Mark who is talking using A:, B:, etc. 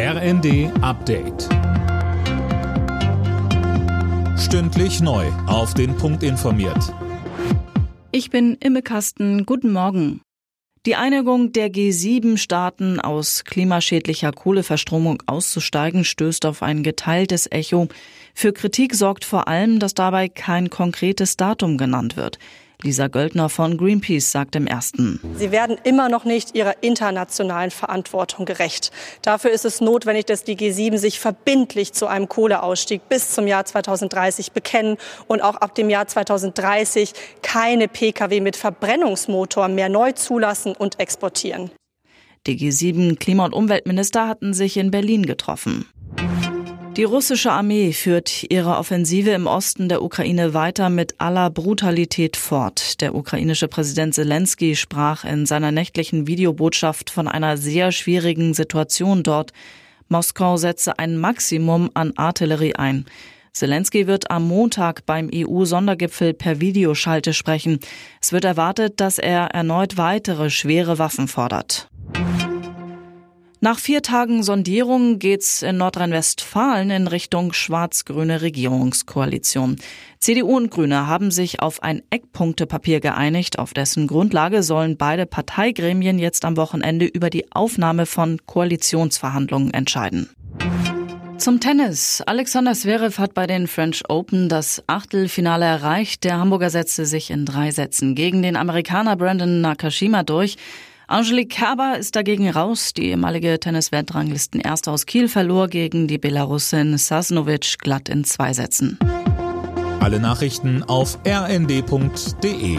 A: RND Update. Stündlich neu. Auf den Punkt informiert.
B: Ich bin Imme Kasten. Guten Morgen. Die Einigung der G7-Staaten aus klimaschädlicher Kohleverstromung auszusteigen stößt auf ein geteiltes Echo. Für Kritik sorgt vor allem, dass dabei kein konkretes Datum genannt wird. Lisa Göldner von Greenpeace sagt im ersten.
C: Sie werden immer noch nicht ihrer internationalen Verantwortung gerecht. Dafür ist es notwendig, dass die G7 sich verbindlich zu einem Kohleausstieg bis zum Jahr 2030 bekennen und auch ab dem Jahr 2030 keine Pkw mit Verbrennungsmotor mehr neu zulassen und exportieren.
B: Die G7 Klima- und Umweltminister hatten sich in Berlin getroffen. Die russische Armee führt ihre Offensive im Osten der Ukraine weiter mit aller Brutalität fort. Der ukrainische Präsident Zelensky sprach in seiner nächtlichen Videobotschaft von einer sehr schwierigen Situation dort. Moskau setze ein Maximum an Artillerie ein. Zelensky wird am Montag beim EU-Sondergipfel per Videoschalte sprechen. Es wird erwartet, dass er erneut weitere schwere Waffen fordert. Nach vier Tagen Sondierung geht's in Nordrhein-Westfalen in Richtung schwarz-grüne Regierungskoalition. CDU und Grüne haben sich auf ein Eckpunktepapier geeinigt, auf dessen Grundlage sollen beide Parteigremien jetzt am Wochenende über die Aufnahme von Koalitionsverhandlungen entscheiden. Zum Tennis. Alexander Zverev hat bei den French Open das Achtelfinale erreicht. Der Hamburger setzte sich in drei Sätzen gegen den Amerikaner Brandon Nakashima durch. Angelique Kerber ist dagegen raus. Die ehemalige Tennis-Weltranglisten Erste aus Kiel verlor gegen die Belarusin Sasnovic glatt in zwei Sätzen.
A: Alle Nachrichten auf rnd.de